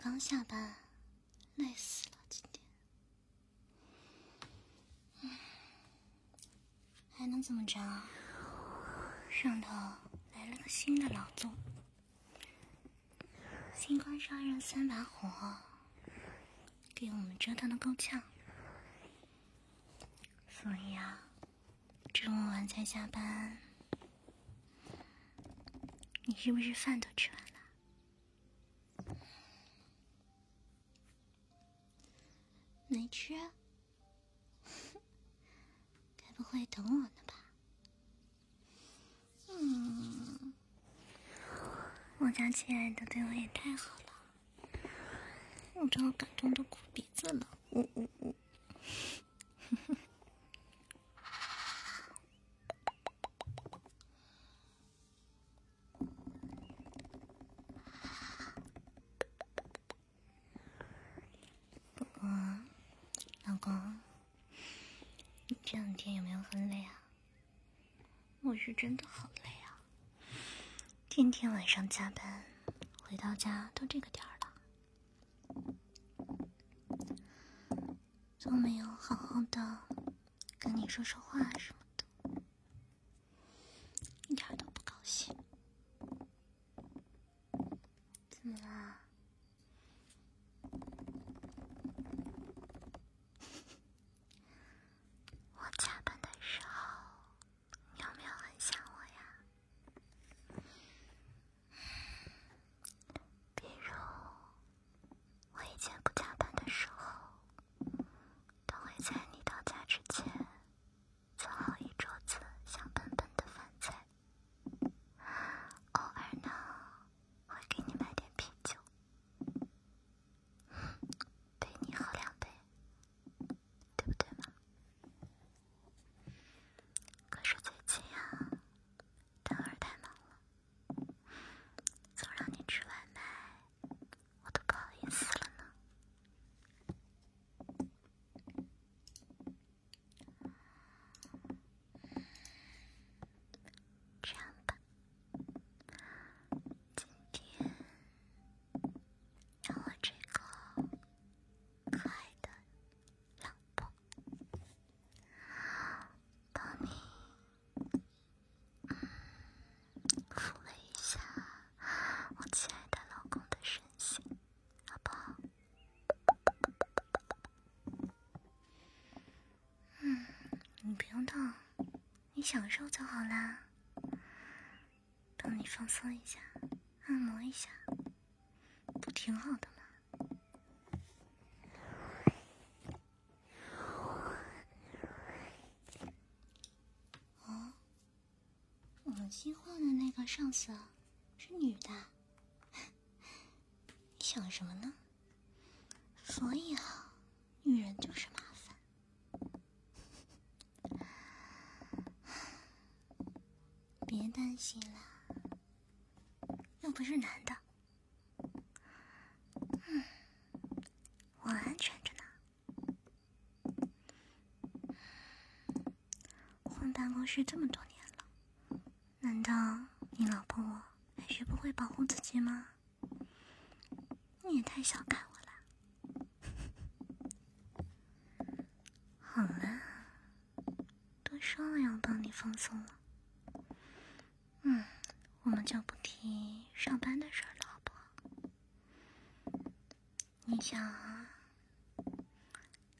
刚下班，累死了，今天。还能怎么着？上头来了个新的老总，星光杀人三把火，给我们折腾的够呛。所以啊，这么晚才下班，你是不是饭都吃完了？吃？该不会等我呢吧？嗯，我家亲爱的对我也太好了，我都要感动的哭鼻子了。呜呜呜过，老公，你这两很累啊？我是真的好累啊，天天晚上加班，回到家都这个点儿了，都没有好好的跟你说说话什么的，一点都不高兴。怎么啦？我加班的时候，你有没有很想我呀？比如，我以前不加班的时候，都会在你到家之前做好一桌子香喷喷的饭菜，偶尔呢，会给你买点啤酒，陪你喝两杯，对不对嘛？可是最近啊，单儿太忙了，总让你吃外卖，我都不好意思了呢。这样吧，今天让我这个可爱的老婆帮你抚慰一下我亲爱的老公的身心，好不好？嗯，你不用动，你享受就好啦。帮你放松一下，按摩一下，不挺好的吗？哦，我们新换的那个上司是女的，你想什么呢？所以啊，女人就是麻烦。别担心啦，又不是男的。嗯，我安全着呢。混办公室这么多年了，难道你老婆我还学不会保护自己吗？你也太小看我了。好了，都说了要帮你放松了。我们就不提上班的事儿了，好不好？你想啊，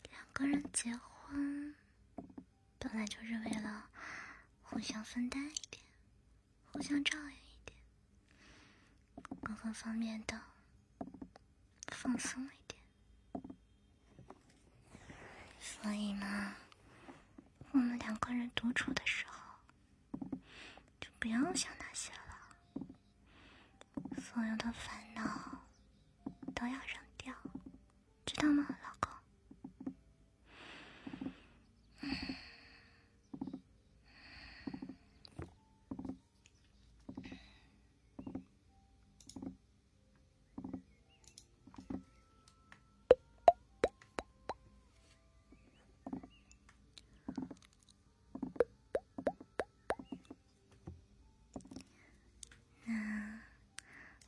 两个人结婚本来就是为了互相分担一点，互相照应一点，各个方面的放松一点。所以呢，我们两个人独处的时候，就不要想那些了，所有的烦恼都要扔掉，知道吗，老公？那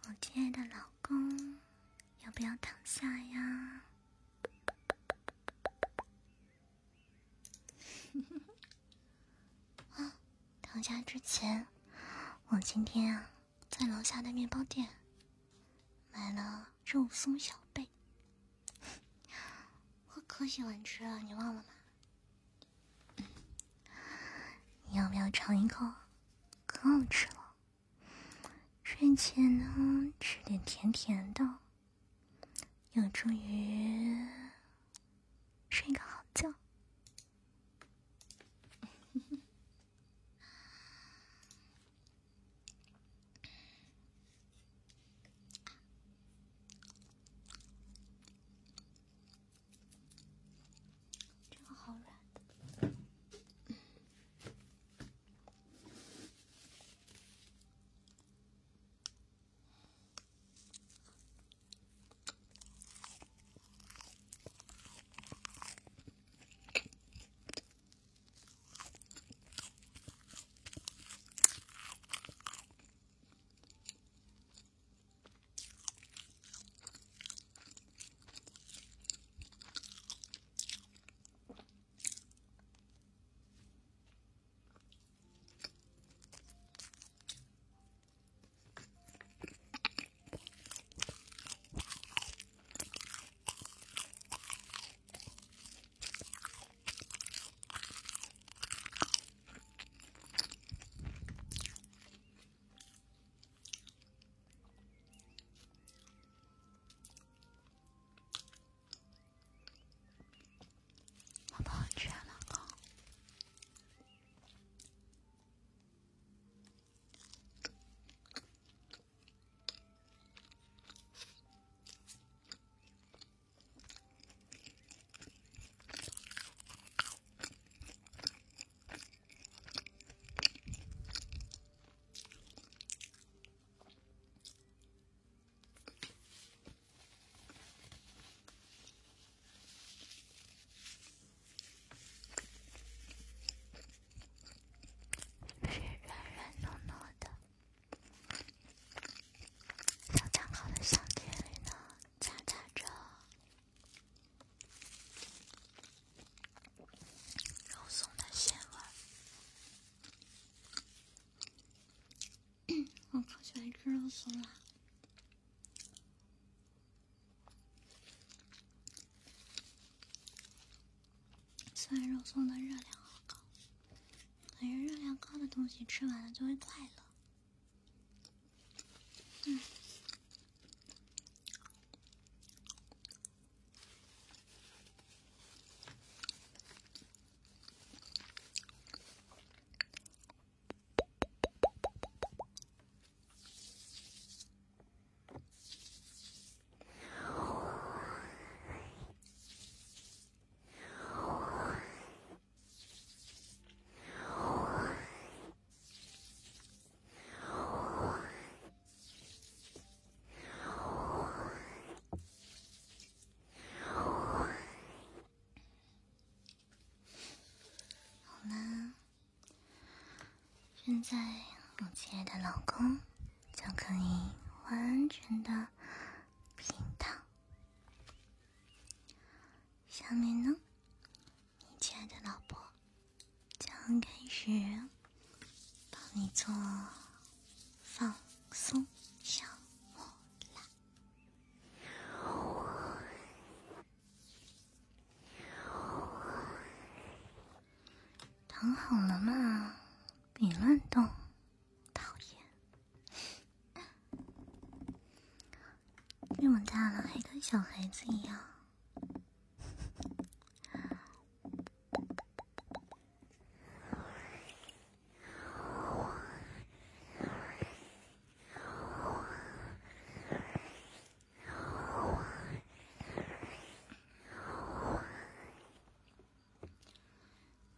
我亲爱的老公，要不要躺下呀。啊，躺下之前，我今天啊，在楼下的面包店买了肉松小贝，我可喜欢吃了，你忘了吗？你要不要尝一口？可好吃了。并且呢，吃点甜甜的，有助于欢吃肉松了。虽然肉松的热量好高。可是热量高的东西吃完了就会快乐。现在我亲爱的老公就可以完全的平躺。下面呢，你亲爱的老婆将开始帮你做放松小木兰。躺好了嘛，别乱动，讨厌！这么大了还跟小孩子一样。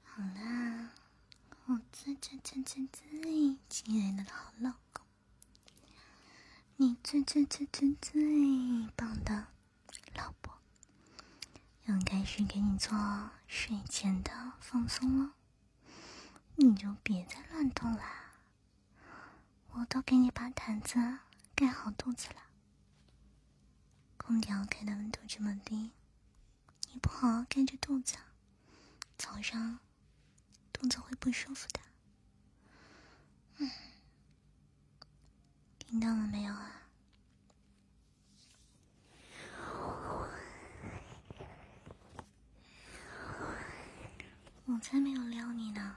好啦，我最最最最最亲爱的好老公，你最最最最最棒的老婆，要开始给你做睡前的放松了，你就别再乱动啦，我都给你把毯子盖好肚子了，空调开的温度这么低，你不好好盖着肚子，早上肚子会不舒服的。嗯，听到了没有啊？我才没有撩你呢。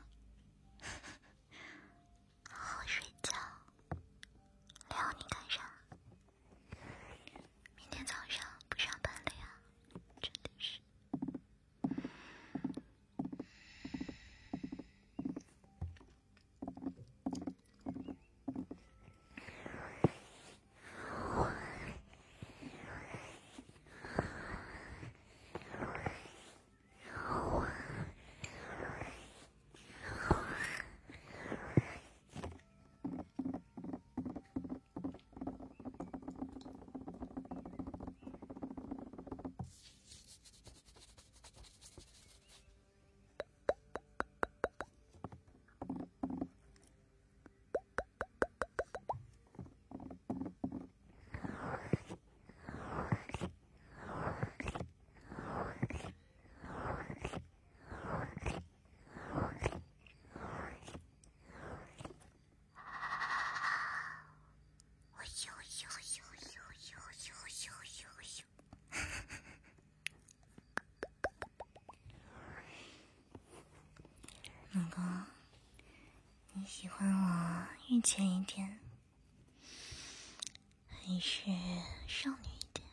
老公，你喜欢我御姐一点，还是少女一点？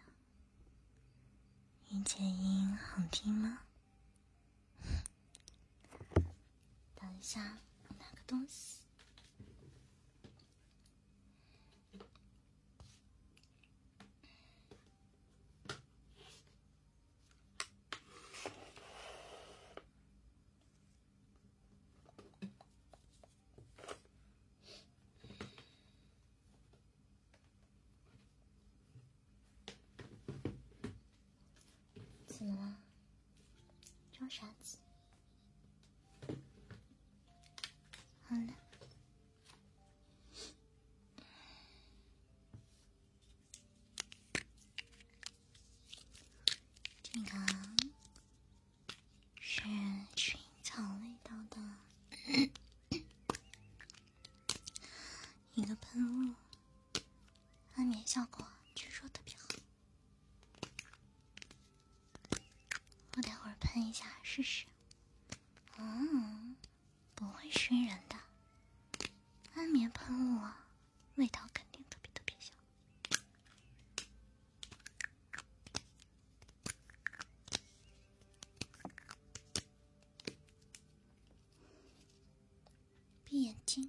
御姐音好听吗？等一下，拿个东西。怎么了？装傻子？好了，这个是薰衣草味道的一个喷雾，安眠效果据说特别好。我待会儿喷一下试试。嗯，不会熏人的，安眠喷雾啊，味道肯定特别特别香。闭眼睛。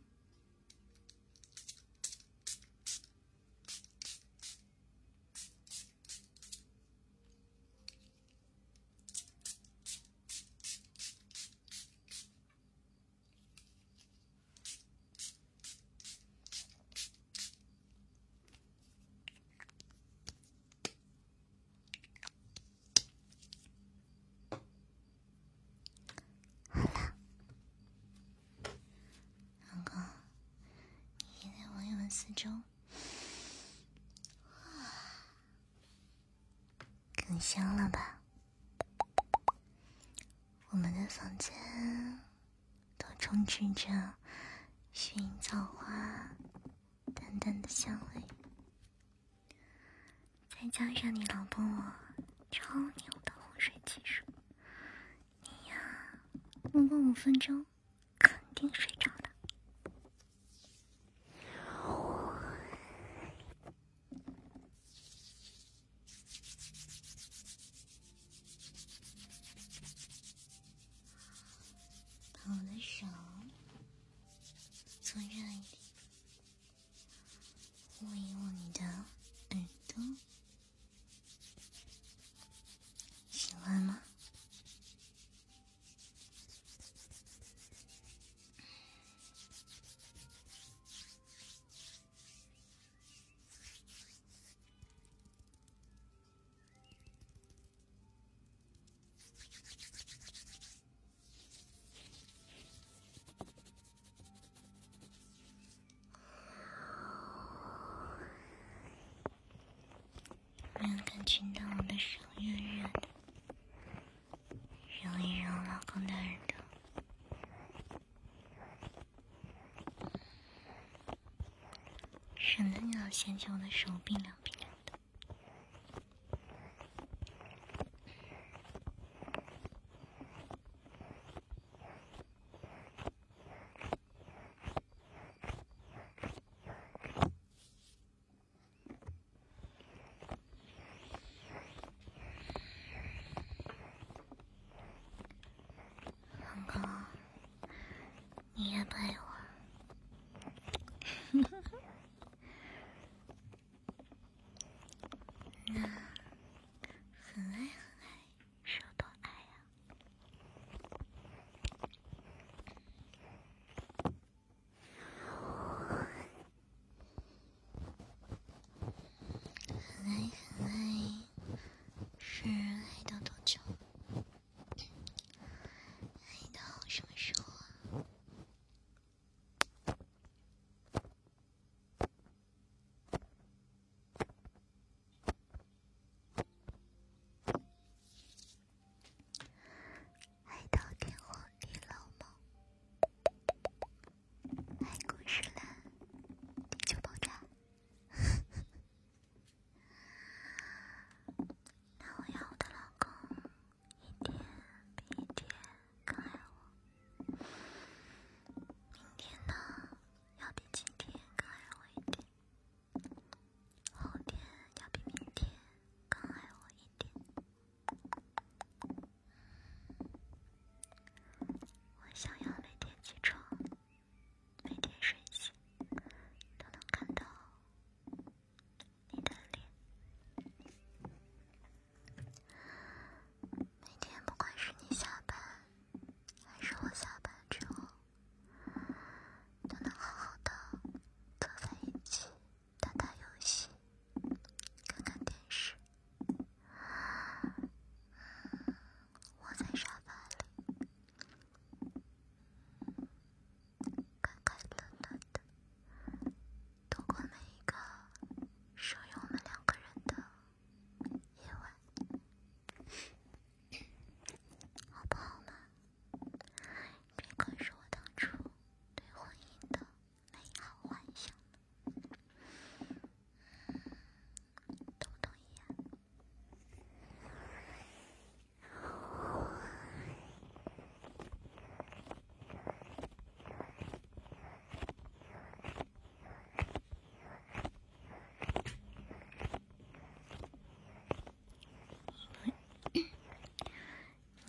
好了，老公，你也来闻一闻四周，更香了吧？我们的房间都充斥着薰衣草花淡淡的香味，再加上你老婆我超牛的哄睡技术，你呀，不过五分钟肯定睡着听到我的手音热的，揉一揉老公的耳朵。省得你老嫌弃我的手臂两边。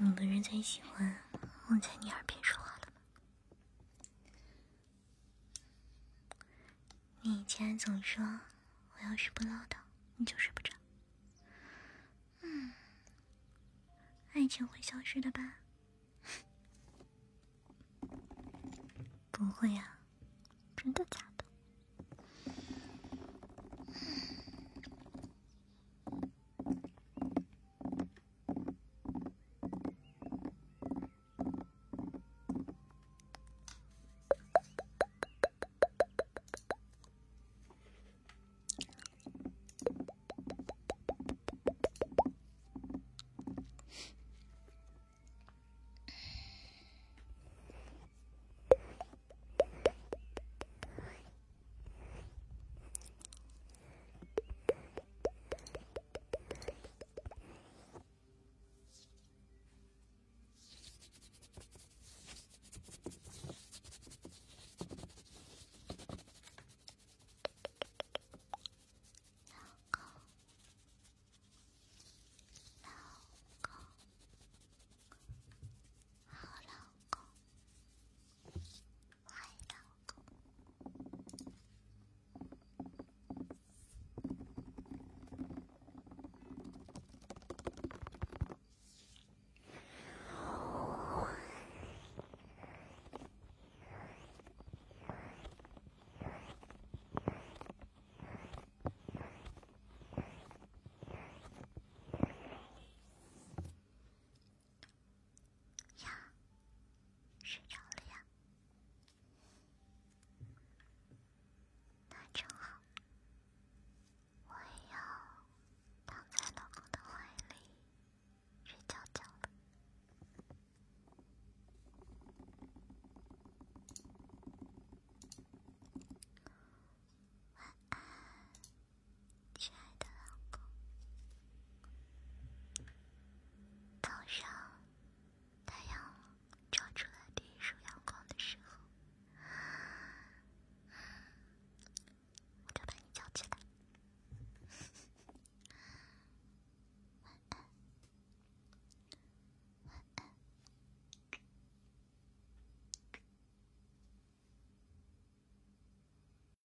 你不是最喜欢我在你耳边说话了吗？你以前总说我要是不唠叨你就睡不着。爱情会消失的吧？不会呀真的假的？